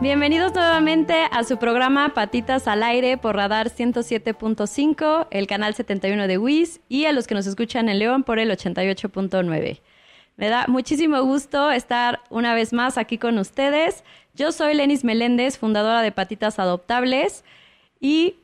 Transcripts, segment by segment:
Bienvenidos nuevamente a su programa Patitas al Aire por Radar 107.5, el canal 71 de WIS y a los que nos escuchan en León por el 88.9. Me da muchísimo gusto estar una vez más aquí con ustedes. Yo soy Lenis Meléndez, fundadora de Patitas Adoptables y,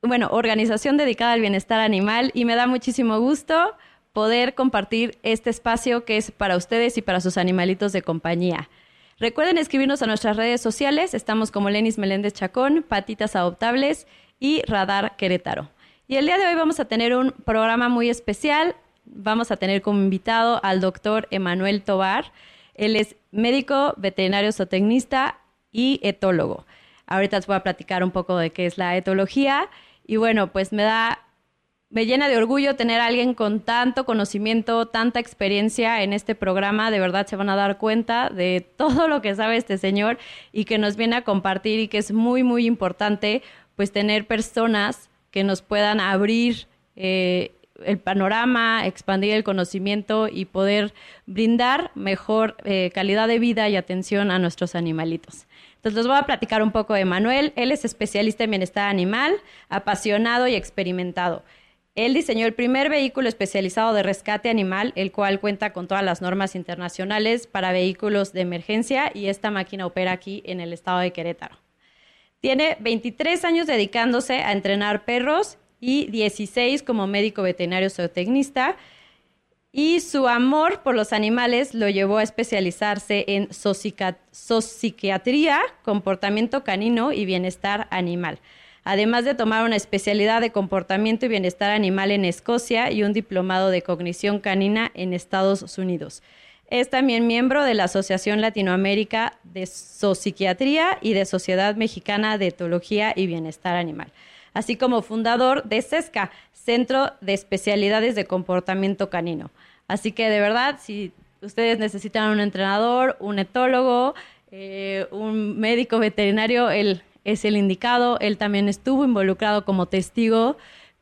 bueno, organización dedicada al bienestar animal y me da muchísimo gusto poder compartir este espacio que es para ustedes y para sus animalitos de compañía. Recuerden escribirnos a nuestras redes sociales. Estamos como Lenis Meléndez Chacón, Patitas Adoptables y Radar Querétaro. Y el día de hoy vamos a tener un programa muy especial. Vamos a tener como invitado al doctor Emanuel Tobar. Él es médico, veterinario zootecnista y etólogo. Ahorita les voy a platicar un poco de qué es la etología. Y bueno, pues me da me llena de orgullo tener a alguien con tanto conocimiento, tanta experiencia en este programa. De verdad se van a dar cuenta de todo lo que sabe este señor y que nos viene a compartir y que es muy, muy importante pues tener personas que nos puedan abrir eh, el panorama, expandir el conocimiento y poder brindar mejor eh, calidad de vida y atención a nuestros animalitos. Entonces les voy a platicar un poco de Manuel. Él es especialista en bienestar animal, apasionado y experimentado. Él diseñó el primer vehículo especializado de rescate animal, el cual cuenta con todas las normas internacionales para vehículos de emergencia y esta máquina opera aquí en el estado de Querétaro. Tiene 23 años dedicándose a entrenar perros y 16 como médico veterinario zootecnista. Y su amor por los animales lo llevó a especializarse en zoopsiquiatría, comportamiento canino y bienestar animal además de tomar una especialidad de comportamiento y bienestar animal en Escocia y un diplomado de cognición canina en Estados Unidos. Es también miembro de la Asociación Latinoamérica de Zoopsiquiatría y de Sociedad Mexicana de Etología y Bienestar Animal, así como fundador de CESCA, Centro de Especialidades de Comportamiento Canino. Así que de verdad, si ustedes necesitan un entrenador, un etólogo, eh, un médico veterinario, el, es el indicado. Él también estuvo involucrado como testigo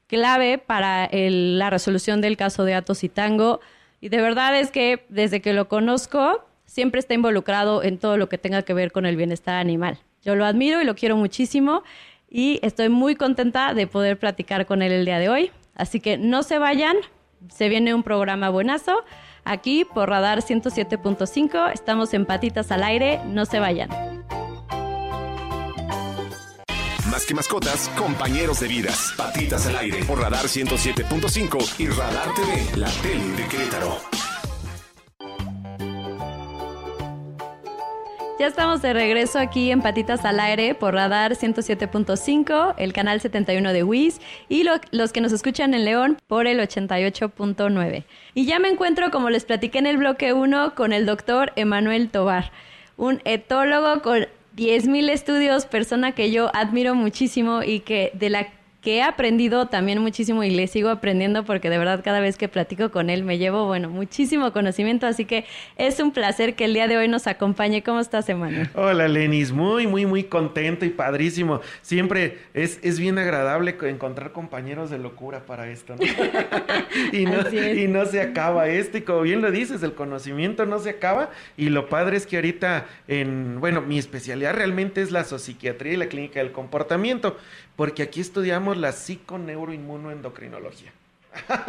clave para la resolución del caso de Atos y Tango. Y de verdad es que desde que lo conozco, siempre está involucrado en todo lo que tenga que ver con el bienestar animal. Yo lo admiro y lo quiero muchísimo y estoy muy contenta de poder platicar con él el día de hoy. Así que no se vayan, se viene un programa buenazo. Aquí por Radar 107.5 estamos en Patitas al Aire, no se vayan. Más que mascotas, compañeros de vidas. Patitas al aire por Radar 107.5 y Radar TV, la tele de Querétaro. Ya estamos de regreso aquí en Patitas al Aire por Radar 107.5, el canal 71 de WIS y los que nos escuchan en León por el 88.9. Y ya me encuentro, como les platiqué en el bloque 1, con el doctor Emanuel Tobar, un etólogo con 10.000 estudios, persona que yo admiro muchísimo y que de la que he aprendido también muchísimo y le sigo aprendiendo porque de verdad cada vez que platico con él me llevo, bueno, muchísimo conocimiento, así que es un placer que el día de hoy nos acompañe. ¿Cómo estás, Emanuel? Hola, Lenis, muy, muy, muy contento y padrísimo. Siempre es, es bien agradable encontrar compañeros de locura para esto, ¿no? y, no y no se acaba esto y como bien lo dices, el conocimiento no se acaba y lo padre es que ahorita en, bueno, mi especialidad realmente es la psiquiatría y la clínica del comportamiento, porque aquí estudiamos la psiconeuroinmunoendocrinología.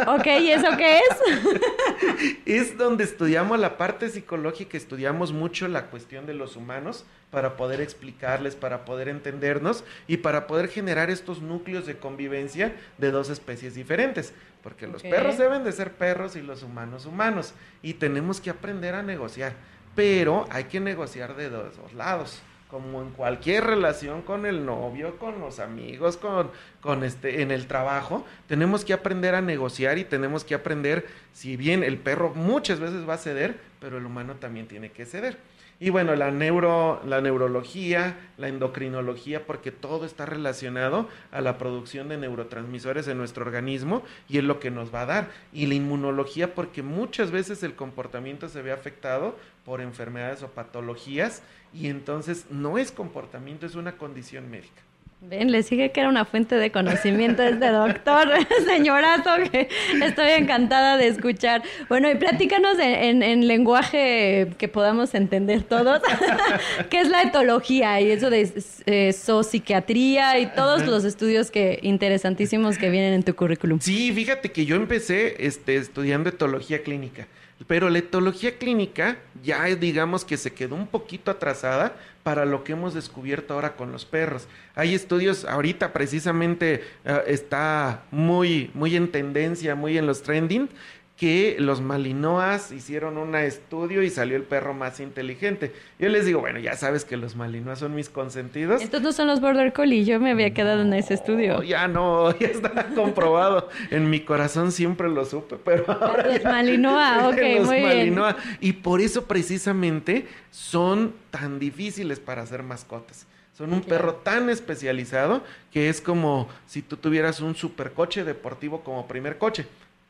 Ok, ¿y eso qué es? es donde estudiamos la parte psicológica, estudiamos mucho la cuestión de los humanos para poder explicarles, para poder entendernos y para poder generar estos núcleos de convivencia de dos especies diferentes. Porque los perros deben de ser perros y los humanos humanos. Y tenemos que aprender a negociar. Pero hay que negociar de dos lados como en cualquier relación con el novio, con los amigos, con, con este, en el trabajo, tenemos que aprender a negociar y tenemos que aprender, si bien el perro muchas veces va a ceder, pero el humano también tiene que ceder. Y bueno, la, neuro, la neurología, la endocrinología, porque todo está relacionado a la producción de neurotransmisores en nuestro organismo y es lo que nos va a dar. Y la inmunología, porque muchas veces el comportamiento se ve afectado por enfermedades o patologías y entonces no es comportamiento, es una condición médica. Ven, le sigue que era una fuente de conocimiento este doctor, señorazo, que estoy encantada de escuchar. Bueno, y platícanos en, lenguaje que podamos entender todos, qué es la etología y eso de eh, zoopsiquiatría y todos los estudios que interesantísimos que vienen en tu currículum. Sí, fíjate que yo empecé este, estudiando etología clínica. Pero la etología clínica ya digamos que se quedó un poquito atrasada para lo que hemos descubierto ahora con los perros. Hay estudios, ahorita precisamente eh, está muy, muy en tendencia, muy en los trending, que los malinoas hicieron un estudio y salió el perro más inteligente. Yo les digo, bueno, ya sabes que los malinoas son mis consentidos. Estos no son los border collie, yo me había quedado en ese estudio. Ya no, ya está comprobado. en mi corazón siempre lo supe, pero ahora Los malinoa, ok, los muy malinoa. Bien. Y por eso precisamente son tan difíciles para hacer mascotas. Son un perro tan especializado que es como si tú tuvieras un supercoche deportivo como primer coche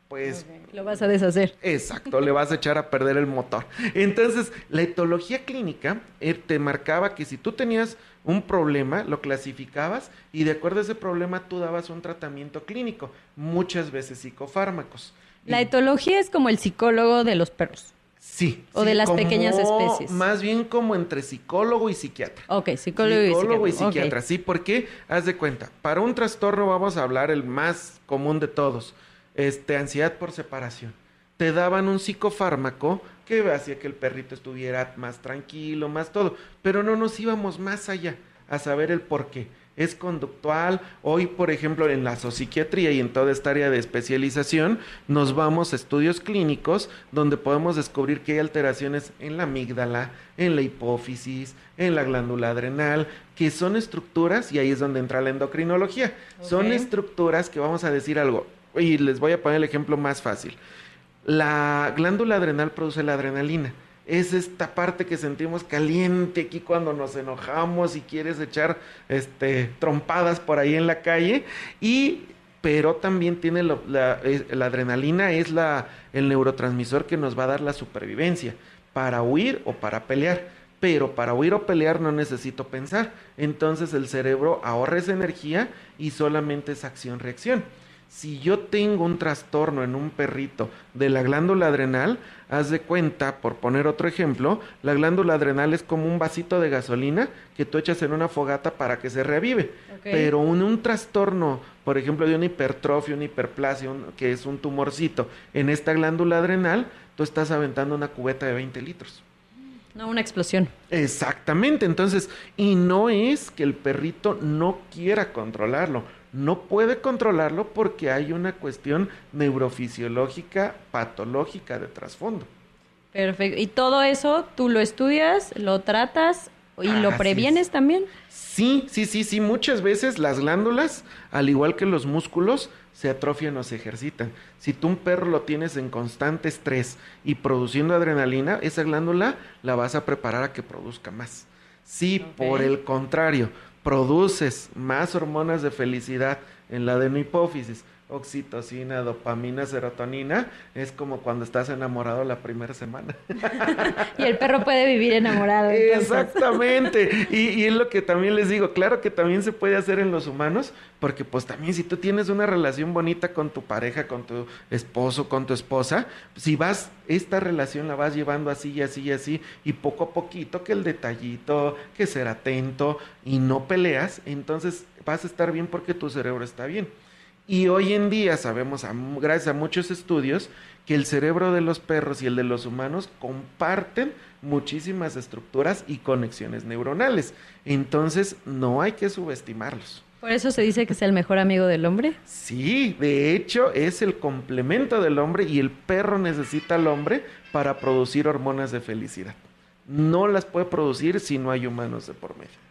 pues... Lo vas a deshacer. Exacto, le vas a echar a perder el motor. Entonces, la etología clínica eh, te marcaba que si tú tenías un problema, lo clasificabas y de acuerdo a ese problema tú dabas un tratamiento clínico, muchas veces psicofármacos. La etología es como el psicólogo de los perros. Sí. O de las pequeñas especies. Más bien como entre psicólogo y psiquiatra. Ok, psicólogo, y psiquiatra. Sí, porque, haz de cuenta, para un trastorno vamos a hablar el más común de todos, este, ansiedad por separación. Te daban un psicofármaco que hacía que el perrito estuviera más tranquilo, más todo, pero no nos íbamos más allá a saber el por qué. Es conductual. Hoy, por ejemplo, en la psiquiatría y en toda esta área de especialización, nos vamos a estudios clínicos donde podemos descubrir que hay alteraciones en la amígdala, en la hipófisis, en la glándula adrenal, que son estructuras, y ahí es donde entra la endocrinología. Son estructuras que vamos a decir algo, y les voy a poner el ejemplo más fácil. La glándula adrenal produce la adrenalina. Es esta parte que sentimos caliente aquí cuando nos enojamos y quieres echar este, trompadas por ahí en la calle. Y pero también tiene la, adrenalina, es la, el neurotransmisor que nos va a dar la supervivencia para huir o para pelear. Pero para huir o pelear no necesito pensar. Entonces el cerebro ahorra esa energía y solamente es acción-reacción. Si yo tengo un trastorno en un perrito de la glándula adrenal, haz de cuenta, por poner otro ejemplo, la glándula adrenal es como un vasito de gasolina que tú echas en una fogata para que se revive. Pero un, un trastorno, por ejemplo, de una hipertrofia, una hiperplasia, que es un tumorcito en esta glándula adrenal, tú estás aventando una cubeta de 20 litros. No, una explosión. Exactamente, entonces, y no es que el perrito no quiera controlarlo, no puede controlarlo porque hay una cuestión neurofisiológica, patológica de trasfondo. Perfecto. ¿Y todo eso tú lo estudias, lo tratas y lo previenes también? Sí, sí, sí, sí. Muchas veces las glándulas, al igual que los músculos, se atrofian o se ejercitan. Si tú un perro lo tienes en constante estrés y produciendo adrenalina, esa glándula la vas a preparar a que produzca más. Si por el contrario produces más hormonas de felicidad en la adenohipófisis, oxitocina, dopamina, serotonina, es como cuando estás enamorado la primera semana. y el perro puede vivir enamorado. Exactamente. Y, y, es lo que también les digo, claro que también se puede hacer en los humanos, porque pues también si tú tienes una relación bonita con tu pareja, con tu esposo, con tu esposa, si vas, esta relación la vas llevando así y así y así, y poco a poquito que el detallito, que ser atento y no peleas, entonces vas a estar bien porque tu cerebro está bien. Y hoy en día sabemos, gracias a muchos estudios, que el cerebro de los perros y el de los humanos comparten muchísimas estructuras y conexiones neuronales. Entonces, no hay que subestimarlos. ¿Por eso se dice que es el mejor amigo del hombre? Sí, de hecho es el complemento del hombre y el perro necesita al hombre para producir hormonas de felicidad. No las puede producir si no hay humanos de por medio.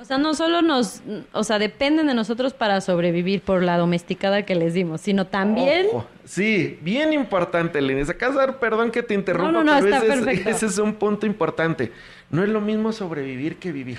O sea, no solo nos, o sea, dependen de nosotros para sobrevivir por la domesticada que les dimos, sino también... Sí, bien importante, Lenny. Acá, perdón que te interrumpa, no, no, pero está ese, perfecto. es, ese es un punto importante. No es lo mismo sobrevivir que vivir.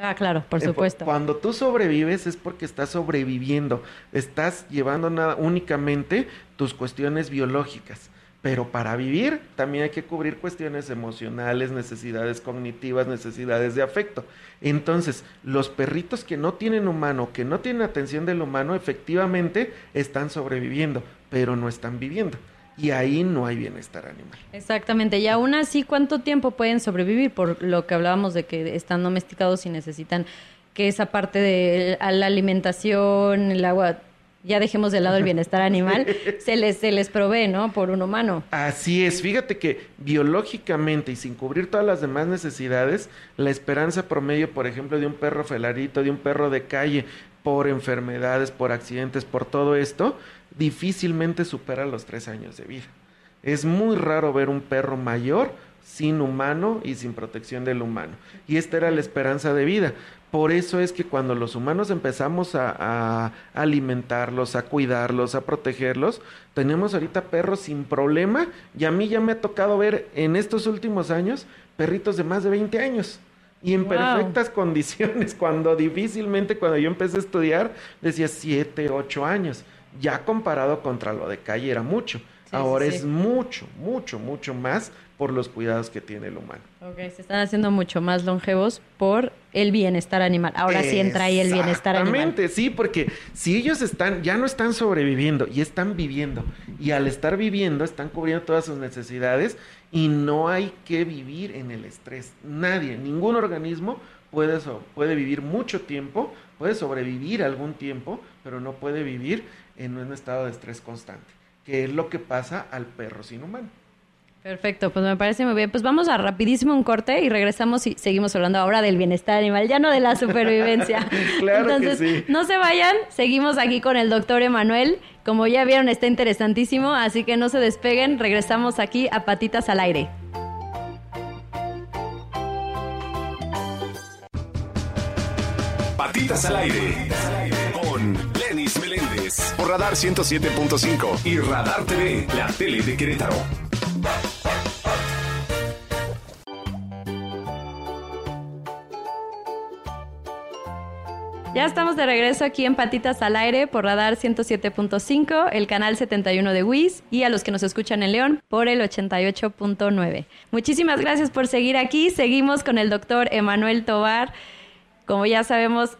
Ah, claro, por Eh, supuesto. Cuando tú sobrevives es porque estás sobreviviendo, estás llevando nada únicamente tus cuestiones biológicas. Pero para vivir también hay que cubrir cuestiones emocionales, necesidades cognitivas, necesidades de afecto. Entonces, los perritos que no tienen humano, que no tienen atención del humano, efectivamente están sobreviviendo, pero no están viviendo. Y ahí no hay bienestar animal. Exactamente, y aún así, ¿cuánto tiempo pueden sobrevivir? Por lo que hablábamos de que están domesticados y necesitan que esa parte de la alimentación, el agua, ya dejemos de lado el bienestar animal, se les, se les provee, ¿no? Por un humano. Así es, fíjate que biológicamente y sin cubrir todas las demás necesidades, la esperanza promedio, por ejemplo, de un perro felarito, de un perro de calle, por enfermedades, por accidentes, por todo esto, difícilmente supera los tres años de vida. Es muy raro ver un perro mayor sin humano y sin protección del humano. Y esta era la esperanza de vida. Por eso es que cuando los humanos empezamos a, a alimentarlos, a cuidarlos, a protegerlos, tenemos ahorita perros sin problema. Y a mí ya me ha tocado ver en estos últimos años perritos de más de 20 años. Y en Wow. perfectas condiciones, cuando difícilmente cuando yo empecé a estudiar decía 7, 8 años. Ya comparado contra lo de calle era mucho. Sí, Ahora sí, sí. es mucho, mucho, mucho más por los cuidados que tiene el humano. Ok, se están haciendo mucho más longevos por el bienestar animal. Ahora sí entra ahí el bienestar animal. Exactamente, sí, porque si ellos están, ya no están sobreviviendo y están viviendo, y al estar viviendo están cubriendo todas sus necesidades y no hay que vivir en el estrés. Nadie, ningún organismo puede, so- puede vivir mucho tiempo, puede sobrevivir algún tiempo, pero no puede vivir en un estado de estrés constante, que es lo que pasa al perro sin humano. Perfecto, pues me parece muy bien. Pues vamos a rapidísimo un corte y regresamos y seguimos hablando ahora del bienestar animal, ya no de la supervivencia. Claro que Entonces, sí. no se vayan, seguimos aquí con el doctor Emanuel. Como ya vieron, está interesantísimo, así que no se despeguen, regresamos aquí a Patitas al Aire. Patitas al aire. Con Lenis Meléndez. Por Radar 107.5 y Radar TV, la tele de Querétaro. Ya estamos de regreso aquí en Patitas al Aire por Radar 107.5, el canal 71 de WIS y a los que nos escuchan en León por el 88.9. Muchísimas gracias por seguir aquí. Seguimos con el doctor Emanuel Tobar. Como ya sabemos,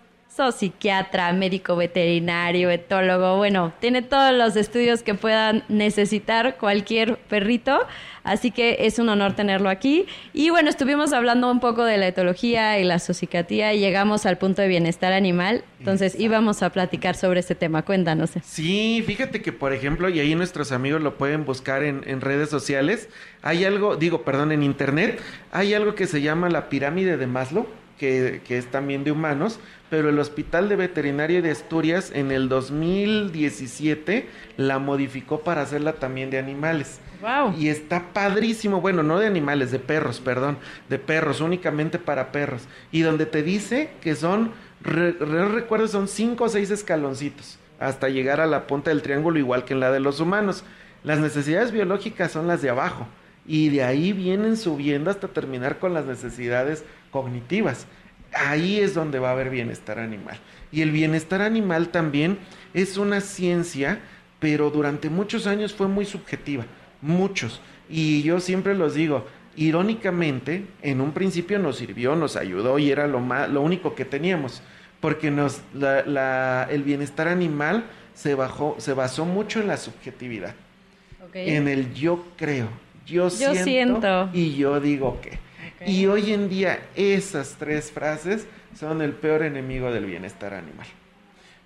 psiquiatra, médico veterinario, etólogo, bueno, tiene todos los estudios que puedan necesitar cualquier perrito, así que es un honor tenerlo aquí. Y bueno, estuvimos hablando un poco de la etología y la sociopatía y llegamos al punto de bienestar animal, entonces íbamos a platicar sobre este tema, cuéntanos. Sí, fíjate que por ejemplo, y ahí nuestros amigos lo pueden buscar en, en redes sociales, hay algo, digo, perdón, en internet, hay algo que se llama la pirámide de Maslow, que, que es también de humanos, pero el Hospital de Veterinaria de Asturias en el 2017 la modificó para hacerla también de animales. Wow. Y está padrísimo, bueno, no de animales, de perros, perdón, de perros, únicamente para perros. Y donde te dice que son, re- re- recuerdo, son cinco o seis escaloncitos hasta llegar a la punta del triángulo, igual que en la de los humanos. Las necesidades biológicas son las de abajo y de ahí vienen subiendo hasta terminar con las necesidades cognitivas. Ahí es donde va a haber bienestar animal. Y el bienestar animal también es una ciencia, pero durante muchos años fue muy subjetiva, muchos. Y yo siempre los digo, irónicamente, en un principio nos sirvió, nos ayudó y era lo, más, lo único que teníamos, porque nos, la- la- el bienestar animal se, bajó, se basó mucho en la subjetividad en el yo creo, yo, Yo siento, siento. y yo digo que. Y hoy en día esas tres frases son el peor enemigo del bienestar animal.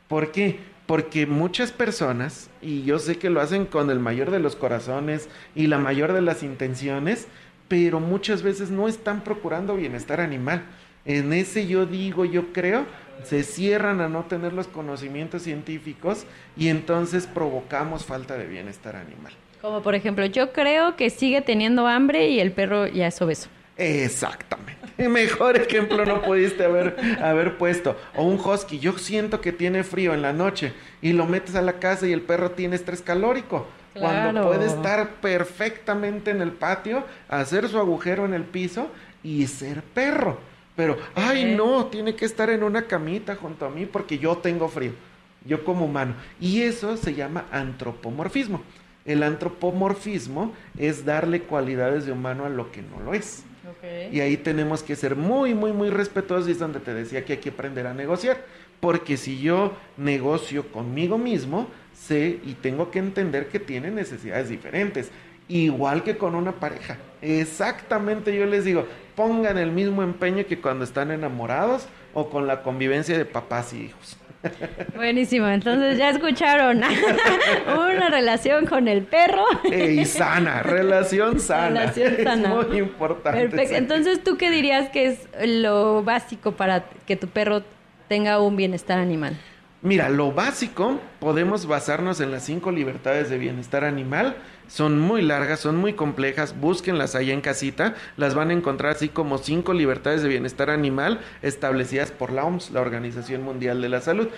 ¿Por qué? Porque muchas personas, y yo sé que lo hacen con el mayor de los corazones y la mayor de las intenciones, pero muchas veces no están procurando bienestar animal. En ese yo digo, yo creo, se cierran a no tener los conocimientos científicos y entonces provocamos falta de bienestar animal. Como por ejemplo, yo creo que sigue teniendo hambre y el perro ya es obeso. Exactamente. Mejor ejemplo no pudiste haber, haber puesto. O un husky, yo siento que tiene frío en la noche y lo metes a la casa y el perro tiene estrés calórico. Cuando puede estar perfectamente en el patio, hacer su agujero en el piso y ser perro. Pero, ay no, tiene que estar en una camita junto a mí porque yo tengo frío, yo como humano. Y eso se llama antropomorfismo. El antropomorfismo es darle cualidades de humano a lo que no lo es. Y ahí tenemos que ser muy, muy, muy respetuosos y es donde te decía que hay que aprender a negociar. Porque si yo negocio conmigo mismo, sé y tengo que entender que tiene necesidades diferentes. Igual que con una pareja. Exactamente yo les digo, pongan el mismo empeño que cuando están enamorados o con la convivencia de papás y hijos. Buenísimo, entonces ya escucharon una relación con el perro. y sana, relación sana. Relación sana. Es muy importante. Perfecto, entonces tú qué dirías que es lo básico para que tu perro tenga un bienestar animal? Mira, lo básico, podemos basarnos en las cinco libertades de bienestar animal. Son muy largas, son muy complejas. Búsquenlas ahí en casita. Las van a encontrar así como cinco libertades de bienestar animal establecidas por la OMS, la Organización Mundial de la Salud.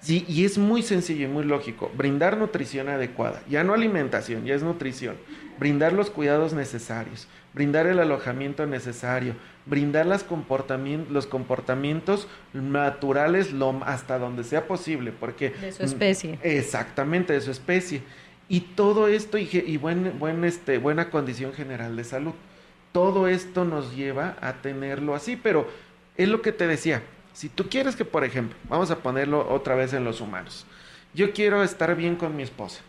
Sí, y es muy sencillo y muy lógico. Brindar nutrición adecuada. Ya no alimentación, ya es nutrición. Brindar los cuidados necesarios. Brindar el alojamiento necesario brindar los comportamientos naturales lo, hasta donde sea posible, porque... De su especie. Exactamente, de su especie. Y todo esto y, y buen, buen, este, buena condición general de salud. Todo esto nos lleva a tenerlo así, pero es lo que te decía. Si tú quieres que, por ejemplo, vamos a ponerlo otra vez en los humanos. Yo quiero estar bien con mi esposa.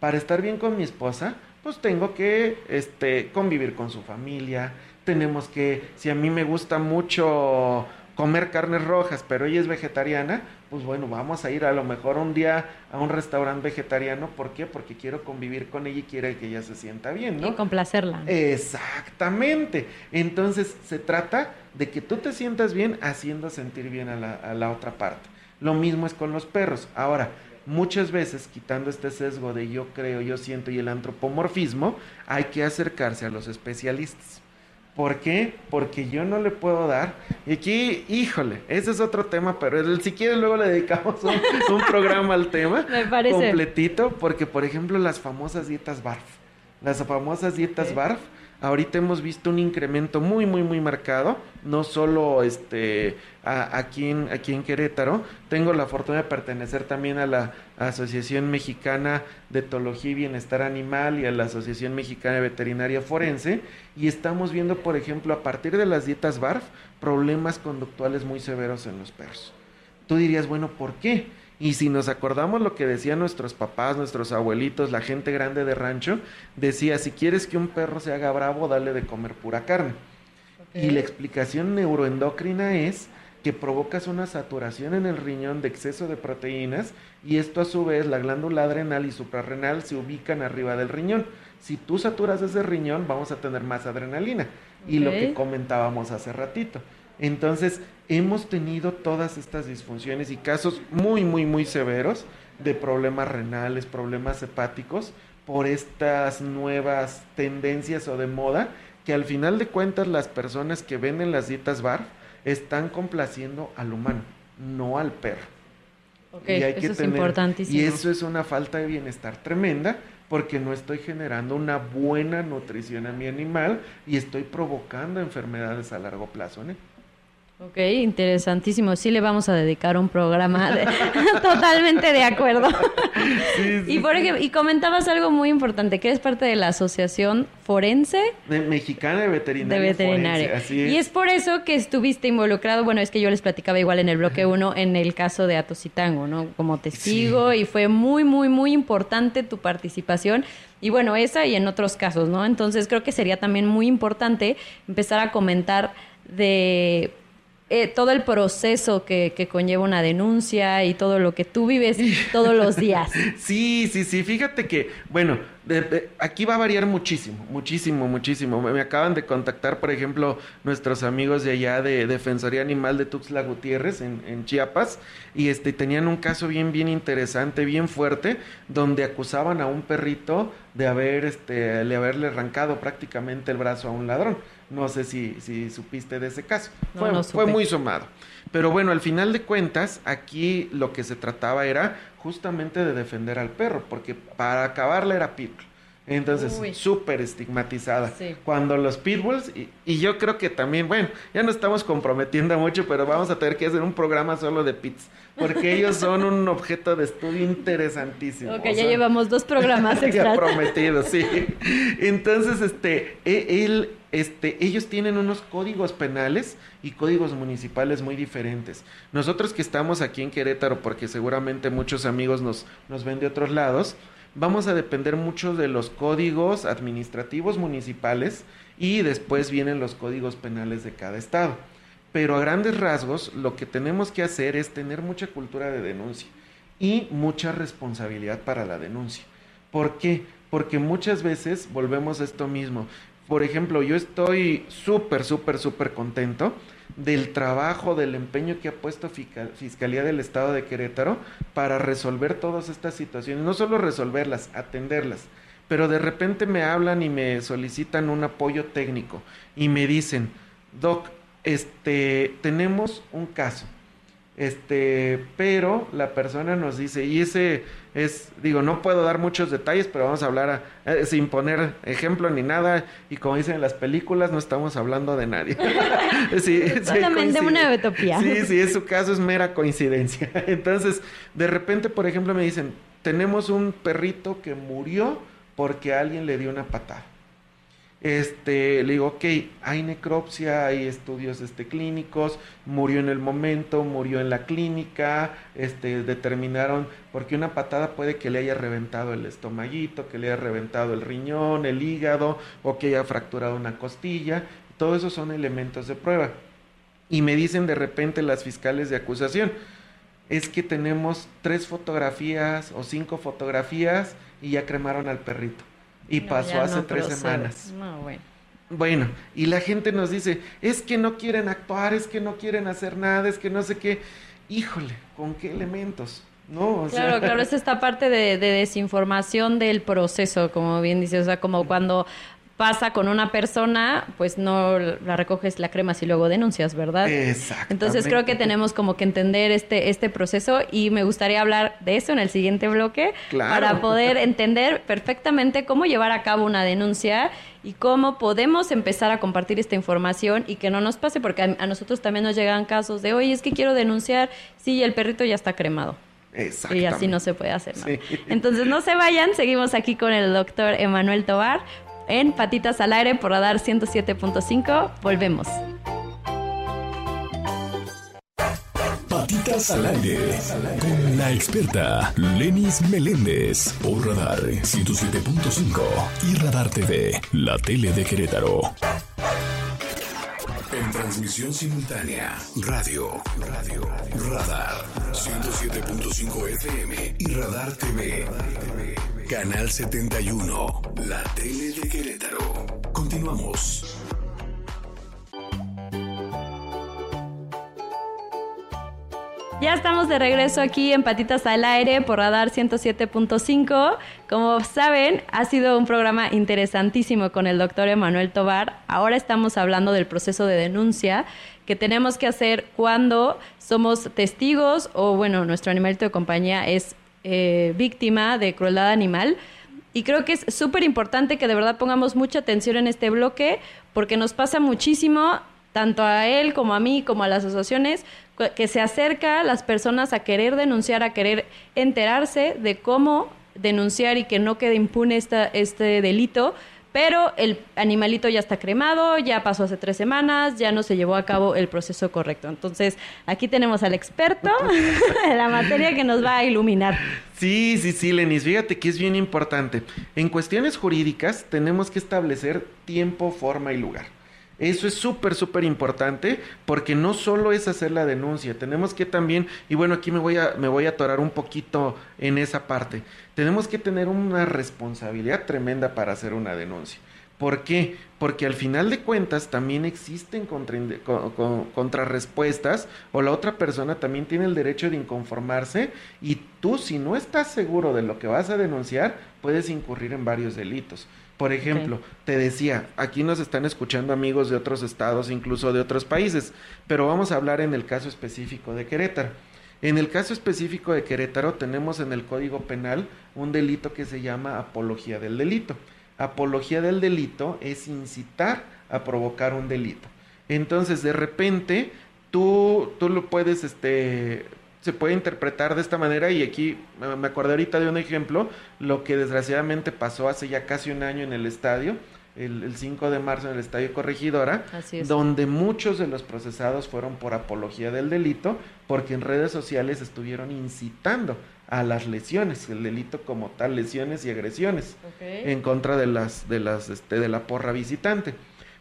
Para estar bien con mi esposa, pues tengo que este, convivir con su familia, tenemos que, si a mí me gusta mucho comer carnes rojas, pero ella es vegetariana, pues bueno, vamos a ir a lo mejor un día a un restaurante vegetariano. ¿Por qué? Porque quiero convivir con ella y quiero que ella se sienta bien, ¿no? Y complacerla. Exactamente. Entonces, se trata de que tú te sientas bien haciendo sentir bien a la, a la otra parte. Lo mismo es con los perros. Ahora, muchas veces, quitando este sesgo de yo creo, yo siento y el antropomorfismo, hay que acercarse a los especialistas. ¿Por qué? Porque yo no le puedo dar. Y aquí, híjole, ese es otro tema, pero si quieres luego le dedicamos un, programa al tema. Me parece. Completito, porque por ejemplo las famosas dietas BARF. Las famosas dietas BARF Ahorita hemos visto un incremento muy, muy, muy marcado, no solo este, aquí, en, aquí en Querétaro. Tengo la fortuna de pertenecer también a la Asociación Mexicana de Etología y Bienestar Animal y a la Asociación Mexicana de Veterinaria Forense. Y estamos viendo, por ejemplo, a partir de las dietas BARF, problemas conductuales muy severos en los perros. Tú dirías, bueno, ¿por qué? Y si nos acordamos lo que decían nuestros papás, nuestros abuelitos, la gente grande de rancho, decía, si quieres que un perro se haga bravo, dale de comer pura carne. Y la explicación neuroendocrina es que provocas una saturación en el riñón de exceso de proteínas y esto a su vez la glándula adrenal y suprarrenal se ubican arriba del riñón. Si tú saturas ese riñón, vamos a tener más adrenalina. Y lo que comentábamos hace ratito. Entonces, hemos tenido todas estas disfunciones y casos muy, muy, muy severos de problemas renales, problemas hepáticos, por estas nuevas tendencias o de moda, que al final de cuentas las personas que venden las dietas BARF están complaciendo al humano, no al perro. y hay eso que es importantísimo. Y eso es una falta de bienestar tremenda porque no estoy generando una buena nutrición a mi animal y estoy provocando enfermedades a largo plazo. ¿no? Ok, interesantísimo. Sí le vamos a dedicar un programa totalmente de acuerdo. Y, por ejemplo, y comentabas algo muy importante, que es parte de la Asociación Forense Mexicana de Veterinaria. De veterinaria. Y es por eso que estuviste involucrado, bueno, es que yo les platicaba igual en el bloque 1 en el caso de Atositango, ¿no? Como testigo y fue muy, muy, muy importante tu participación. Y bueno, esa y en otros casos, ¿no? Entonces creo que sería también muy importante empezar a comentar de eh, todo el proceso que, que, conlleva una denuncia y todo lo que tú vives todos los días. Sí, sí, sí. Fíjate que, bueno, aquí va a variar muchísimo, muchísimo, muchísimo. Me, acaban de contactar, por ejemplo, nuestros amigos de allá de Defensoría Animal de Tuxtla Gutiérrez en, Chiapas y este tenían un caso bien, bien interesante, bien fuerte, donde acusaban a un perrito de haber, este, le haberle arrancado prácticamente el brazo a un ladrón. No sé si, si supiste de ese caso. fue, fue muy sumado. Pero bueno, al final de cuentas, aquí lo que se trataba era justamente de defender al perro, porque para acabarle era pitbull. Entonces, súper estigmatizada. Cuando los pitbulls, y, yo creo que también, bueno, ya no estamos comprometiendo mucho, pero vamos a tener que hacer un programa solo de pits, porque ellos son un objeto de estudio interesantísimo. Ok, ya llevamos dos programas extra. prometidos, sí. Entonces, este, e, él, este, ellos tienen unos códigos penales y códigos municipales muy diferentes. Nosotros que estamos aquí en Querétaro, porque seguramente muchos amigos nos, nos ven de otros lados, vamos a depender mucho de los códigos administrativos municipales y después vienen los códigos penales de cada estado. Pero a grandes rasgos, lo que tenemos que hacer es tener mucha cultura de denuncia y mucha responsabilidad para la denuncia. ¿Por qué? Porque muchas veces volvemos a esto mismo. Por ejemplo, yo estoy súper, súper, súper contento del trabajo, del empeño que ha puesto Fiscalía del Estado de Querétaro para resolver todas estas situaciones. No solo resolverlas, atenderlas. Pero de repente me hablan y me solicitan un apoyo técnico y me dicen, Doc, este, tenemos un caso este, pero la persona nos dice, y ese es, digo, no puedo dar muchos detalles, pero vamos a hablar eh, sin poner ejemplo ni nada, y como dicen en las películas, no estamos hablando de nadie. sí, Solamente una utopía. Sí, sí, en su caso es mera coincidencia. Entonces, de repente, por ejemplo, me dicen, tenemos un perrito que murió porque alguien le dio una patada. Este, le digo, ok, hay necropsia, hay estudios este, clínicos, murió en el momento, murió en la clínica, este, determinaron, porque una patada puede que le haya reventado el estomaguito, que le haya reventado el riñón, el hígado, o que haya fracturado una costilla, todo eso son elementos de prueba. Y me dicen de repente las fiscales de acusación, es que tenemos tres fotografías o cinco fotografías y ya cremaron al perrito y pasó hace tres semanas. bueno. Bueno, y la gente nos dice, es que no quieren actuar, es que no quieren hacer nada, es que no sé qué. Híjole, ¿con qué elementos? No, claro, claro, es esta parte de, de, desinformación del proceso, como bien dice, o sea, como cuando pasa con una persona, pues no la recoges, la cremas y luego denuncias, ¿verdad? Exacto. Entonces creo que tenemos como que entender este, este proceso y me gustaría hablar de eso en el siguiente bloque para poder entender perfectamente cómo llevar a cabo una denuncia y cómo podemos empezar a compartir esta información y que no nos pase, porque a, nosotros también nos llegan casos de, oye, es que quiero denunciar, sí, el perrito ya está cremado. Y así no se puede hacer nada. Entonces no se vayan, seguimos aquí con el doctor Emanuel Tobar en Patitas al Aire por Radar 107.5. Volvemos. Patitas al aire con la experta Lenis Meléndez por Radar 107.5 y Radar TV, la tele de Querétaro. En transmisión simultánea, radio, radio, Radar 107.5 FM y Radar TV. Canal 71, la tele de Querétaro. Continuamos. Ya estamos de regreso aquí en Patitas al Aire por Radar 107.5. Como saben, ha sido un programa interesantísimo con el doctor Emanuel Tobar. Ahora estamos hablando del proceso de denuncia que tenemos que hacer cuando somos testigos o, bueno, nuestro animalito de compañía es eh, víctima de crueldad animal. Y creo que es súper importante que de verdad pongamos mucha atención en este bloque porque nos pasa muchísimo, tanto a él como a mí, como a las asociaciones, que se acerca a las personas a querer denunciar, a querer enterarse de cómo denunciar y que no quede impune esta, este delito pero el animalito ya está cremado, ya pasó hace tres semanas, ya no se llevó a cabo el proceso correcto. Entonces, aquí tenemos al experto de la materia que nos va a iluminar. Sí, sí, sí, Lenis, fíjate que es bien importante. En cuestiones jurídicas tenemos que establecer tiempo, forma y lugar. Eso es súper, súper importante porque no solo es hacer la denuncia, tenemos que también, y bueno, aquí me voy a, me voy a atorar un poquito en esa parte, tenemos que tener una responsabilidad tremenda para hacer una denuncia. ¿Por qué? Porque al final de cuentas también existen contra, contrarrespuestas o la otra persona también tiene el derecho de inconformarse y tú si no estás seguro de lo que vas a denunciar puedes incurrir en varios delitos. Por ejemplo, te decía, aquí nos están escuchando amigos de otros estados, incluso de otros países, pero vamos a hablar en el caso específico de Querétaro. En el caso específico de Querétaro tenemos en el Código Penal un delito que se llama apología del delito. Apología del delito es incitar a provocar un delito. Entonces, de repente, tú, tú lo puedes este, se puede interpretar de esta manera y aquí me acordé ahorita de un ejemplo, lo que desgraciadamente pasó hace ya casi un año en el estadio, el, 5 de marzo en el estadio Corregidora, donde muchos de los procesados fueron por apología del delito, porque en redes sociales estuvieron incitando a las lesiones, el delito como tal, lesiones y agresiones en contra de las de las este, de la porra visitante.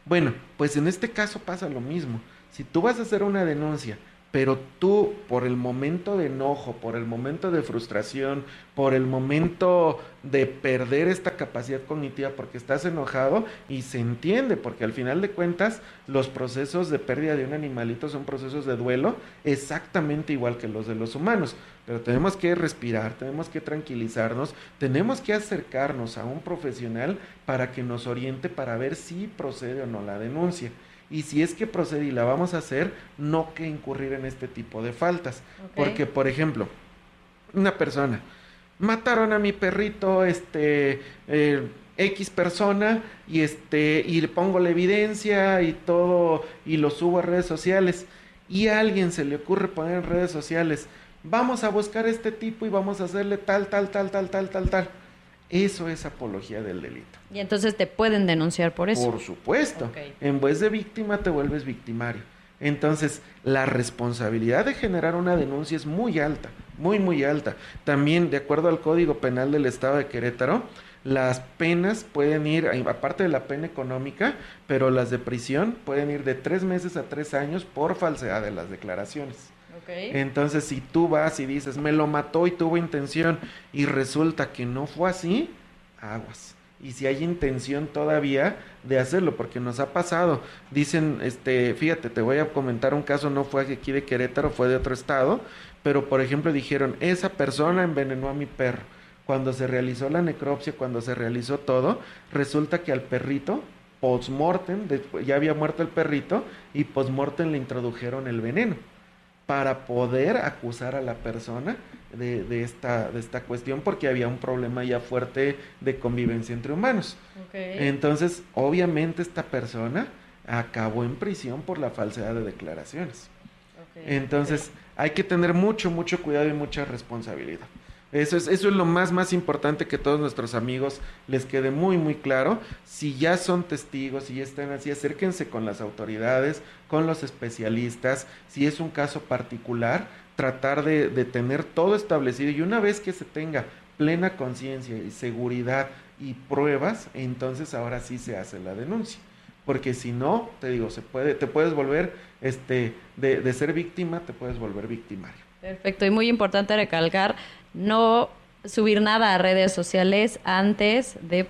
Bueno, pues en este caso pasa lo mismo. Si tú vas a hacer una denuncia pero tú por el momento de enojo, por el momento de frustración, por el momento de perder esta capacidad cognitiva porque estás enojado y se entiende, porque al final de cuentas los procesos de pérdida de un animalito son procesos de duelo exactamente igual que los de los humanos, pero tenemos que respirar, tenemos que tranquilizarnos, tenemos que acercarnos a un profesional para que nos oriente para ver si procede o no la denuncia y si es que procede y la vamos a hacer, no que incurrir en este tipo de faltas. Porque, por ejemplo, una persona, mataron a mi perrito, este, eh, X persona, y este, y le pongo la evidencia y todo, y lo subo a redes sociales, y a alguien se le ocurre poner en redes sociales, vamos a buscar a este tipo y vamos a hacerle tal, tal, tal, tal, tal, tal, tal. Eso es apología del delito. Y entonces te pueden denunciar por eso. Por supuesto. En vez de víctima te vuelves victimario. Entonces, la responsabilidad de generar una denuncia es muy alta, muy, muy alta. También, de acuerdo al Código Penal del Estado de Querétaro, las penas pueden ir, aparte de la pena económica, pero las de prisión pueden ir de tres meses a tres años por falsedad de las declaraciones. Entonces, si tú vas y dices, me lo mató y tuvo intención, y resulta que no fue así, aguas. Y si hay intención todavía de hacerlo, porque nos ha pasado, dicen, este, fíjate, te voy a comentar un caso, no fue aquí de Querétaro, fue de otro estado, pero por ejemplo dijeron, esa persona envenenó a mi perro. Cuando se realizó la necropsia, cuando se realizó todo, resulta que al perrito, post-mortem, ya había muerto el perrito, y post-mortem le introdujeron el veneno para poder acusar a la persona de, esta, de esta cuestión porque había un problema ya fuerte de convivencia entre humanos. Entonces, obviamente esta persona acabó en prisión por la falsedad de declaraciones. Entonces, hay que tener mucho, mucho cuidado y mucha responsabilidad. Eso es, eso es lo más, más importante que todos nuestros amigos les quede muy, muy claro. Si ya son testigos, si ya están así, acérquense con las autoridades, con los especialistas. Si es un caso particular, tratar de, de tener todo establecido y una vez que se tenga plena conciencia y seguridad y pruebas, entonces ahora sí se hace la denuncia. Porque si no, te digo, se puede, te puedes volver, este, de, de ser víctima, te puedes volver victimario. Perfecto, y muy importante recalcar no subir nada a redes sociales antes de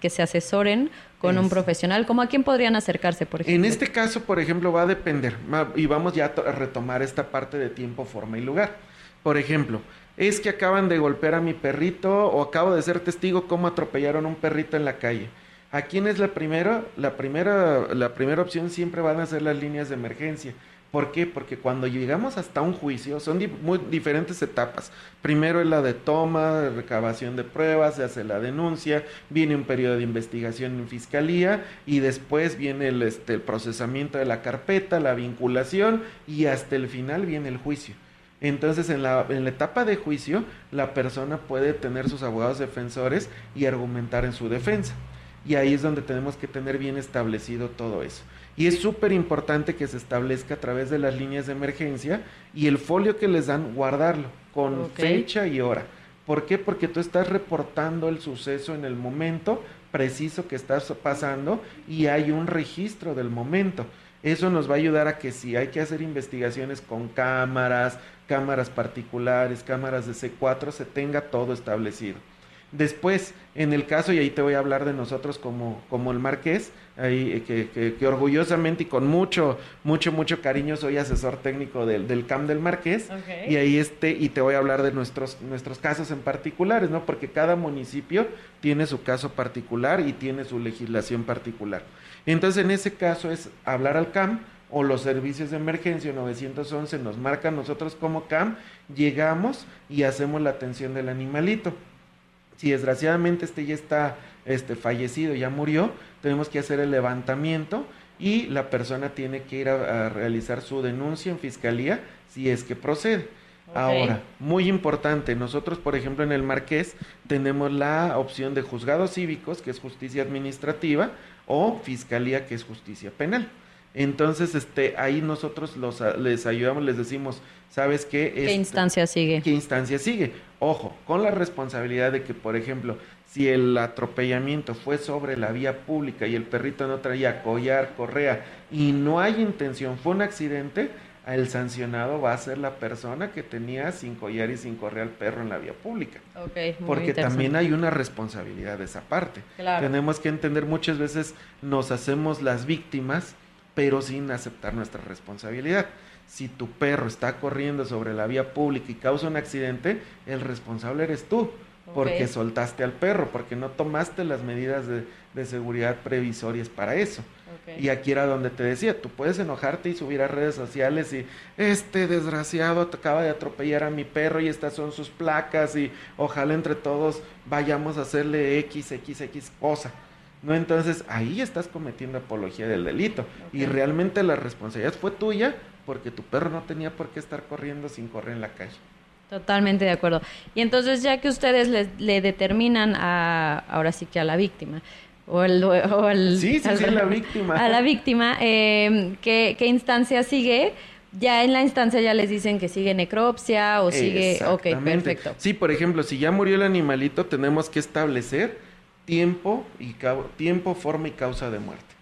que se asesoren con un profesional. ¿Cómo a quién podrían acercarse, por ejemplo? En este caso, por ejemplo, va a depender, y vamos ya a retomar esta parte de tiempo, forma y lugar. Por ejemplo, es que acaban de golpear a mi perrito o acabo de ser testigo cómo atropellaron a un perrito en la calle. ¿A quién es la primera? La primera, la primera opción siempre van a ser las líneas de emergencia. ¿Por qué? Porque cuando llegamos hasta un juicio son muy diferentes etapas. Primero es la de toma, recabación de pruebas, se hace la denuncia, viene un periodo de investigación en fiscalía y después viene el, este, el procesamiento de la carpeta, la vinculación y hasta el final viene el juicio. Entonces, en la, en la, etapa de juicio, la persona puede tener sus abogados defensores y argumentar en su defensa. Y ahí es donde tenemos que tener bien establecido todo eso. Y es súper importante que se establezca a través de las líneas de emergencia y el folio que les dan, guardarlo con fecha y hora. ¿Por qué? Porque tú estás reportando el suceso en el momento preciso que estás pasando y hay un registro del momento. Eso nos va a ayudar a que si hay que hacer investigaciones con cámaras, cámaras particulares, cámaras de C4, se tenga todo establecido. Después, en el caso, y ahí te voy a hablar de nosotros como, como el Marqués, ahí, eh, que, que, orgullosamente y con mucho, mucho, mucho cariño soy asesor técnico del, del CAM del Marqués, y ahí este, y te voy a hablar de nuestros, nuestros casos en particulares, ¿no? Porque cada municipio tiene su caso particular y tiene su legislación particular. Entonces, en ese caso es hablar al CAM, o los servicios de emergencia 911 nos marcan nosotros como CAM, llegamos y hacemos la atención del animalito. Si desgraciadamente este ya está este, fallecido, ya murió, tenemos que hacer el levantamiento y la persona tiene que ir a, realizar su denuncia en fiscalía si es que procede. Ahora, muy importante, nosotros por ejemplo en el Marqués tenemos la opción de juzgados cívicos, que es justicia administrativa, o fiscalía, que es justicia penal. Entonces, este, ahí nosotros los, les ayudamos, les decimos, ¿sabes qué? ¿Qué instancia sigue? ¿Qué instancia sigue? Ojo, con la responsabilidad de que, por ejemplo, si el atropellamiento fue sobre la vía pública y el perrito no traía collar, correa y no hay intención, fue un accidente, el sancionado va a ser la persona que tenía sin collar y sin correa al perro en la vía pública. Okay, Porque también hay una responsabilidad de esa parte. Tenemos que entender muchas veces nos hacemos las víctimas, pero sin aceptar nuestra responsabilidad si tu perro está corriendo sobre la vía pública y causa un accidente, el responsable eres tú, porque soltaste al perro, porque no tomaste las medidas de, seguridad previsorias para eso. Y aquí era donde te decía, tú puedes enojarte y subir a redes sociales y este desgraciado acaba de atropellar a mi perro y estas son sus placas y ojalá entre todos vayamos a hacerle XXX cosa. No, entonces ahí estás cometiendo apología del delito y realmente la responsabilidad fue tuya porque tu perro no tenía por qué estar corriendo sin correr en la calle. Totalmente de acuerdo. Y entonces ya que ustedes le, determinan a, ahora sí que a la víctima, o el, o sí, sí, sí, la víctima. A la víctima, eh, ¿qué, instancia sigue? Ya en la instancia ya les dicen que sigue necropsia o sigue... Ok, perfecto. Sí, por ejemplo, si ya murió el animalito, tenemos que establecer tiempo, y tiempo, forma y causa de muerte.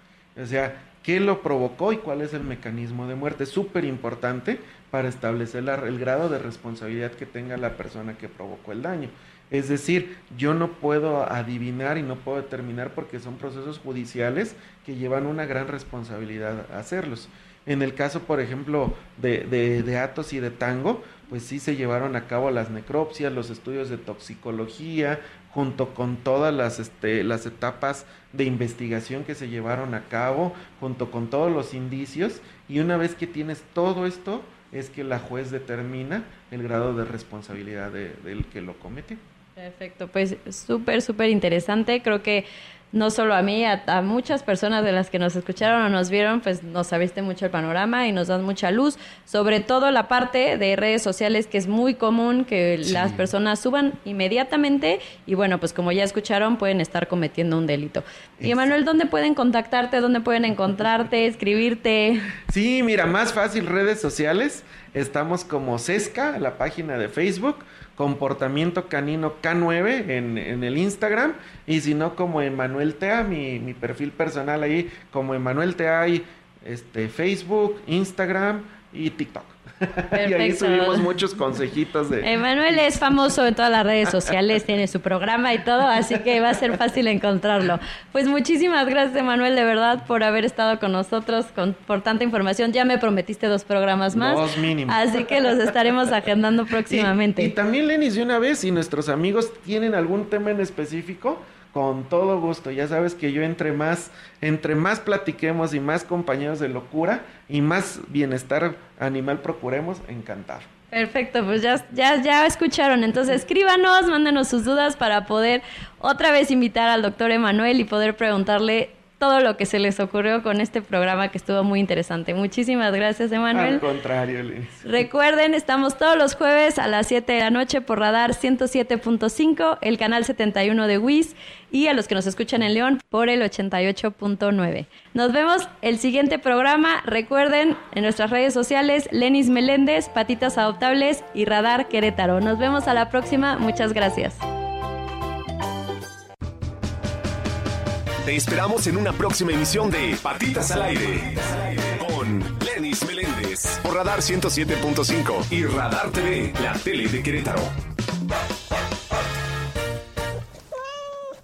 O sea, qué lo provocó y cuál es el mecanismo de muerte. Súper importante para establecer el grado de responsabilidad que tenga la persona que provocó el daño. Es decir, yo no puedo adivinar y no puedo determinar porque son procesos judiciales que llevan una gran responsabilidad a hacerlos. En el caso, por ejemplo, de, de, de Atos y de Tango, pues sí se llevaron a cabo las necropsias, los estudios de toxicología, junto con todas las, este, las etapas de investigación que se llevaron a cabo, junto con todos los indicios, y una vez que tienes todo esto, es que la juez determina el grado de responsabilidad del que lo comete. Perfecto, pues súper, súper interesante. Creo que no solo a mí, a, muchas personas de las que nos escucharon o nos vieron, pues nos abriste mucho el panorama y nos dan mucha luz, sobre todo la parte de redes sociales que es muy común que las personas suban inmediatamente y bueno, pues como ya escucharon, pueden estar cometiendo un delito. Y Emanuel, ¿dónde pueden contactarte? ¿Dónde pueden encontrarte, escribirte? Sí, mira, más fácil redes sociales. Estamos como Sesca, la página de Facebook Comportamiento Canino K9 en, en, el Instagram y si no como Emanuel Tea, mi, mi perfil personal ahí como Emanuel Tea hay este, Facebook, Instagram y TikTok. y ahí subimos muchos consejitos de... Emanuel es famoso en todas las redes sociales, tiene su programa y todo, así que va a ser fácil encontrarlo. Pues muchísimas gracias, Emanuel, de verdad, por haber estado con nosotros, con, por tanta información. Ya me prometiste dos programas más. Dos mínimo. Así que los estaremos agendando próximamente. Y, y también, Lenis, de una vez, si nuestros amigos tienen algún tema en específico, con todo gusto. Ya sabes que yo entre más, entre más platiquemos y más compañeros de locura y más bienestar animal procuremos, encantar. Perfecto, pues ya, ya, ya escucharon. Entonces escríbanos, mándenos sus dudas para poder otra vez invitar al doctor Emanuel y poder preguntarle todo lo que se les ocurrió con este programa que estuvo muy interesante. Muchísimas gracias, Emanuel. Al contrario, Liz. Recuerden, estamos todos los jueves a las 7 de la noche por Radar 107.5, el canal 71 de WIS y a los que nos escuchan en León por el 88.9. Nos vemos el siguiente programa. Recuerden en nuestras redes sociales Lenis Meléndez, Patitas Adoptables y Radar Querétaro. Nos vemos a la próxima. Muchas gracias. Te esperamos en una próxima emisión de Patitas al Aire con Lenis Meléndez por Radar 107.5 y Radar TV, la tele de Querétaro.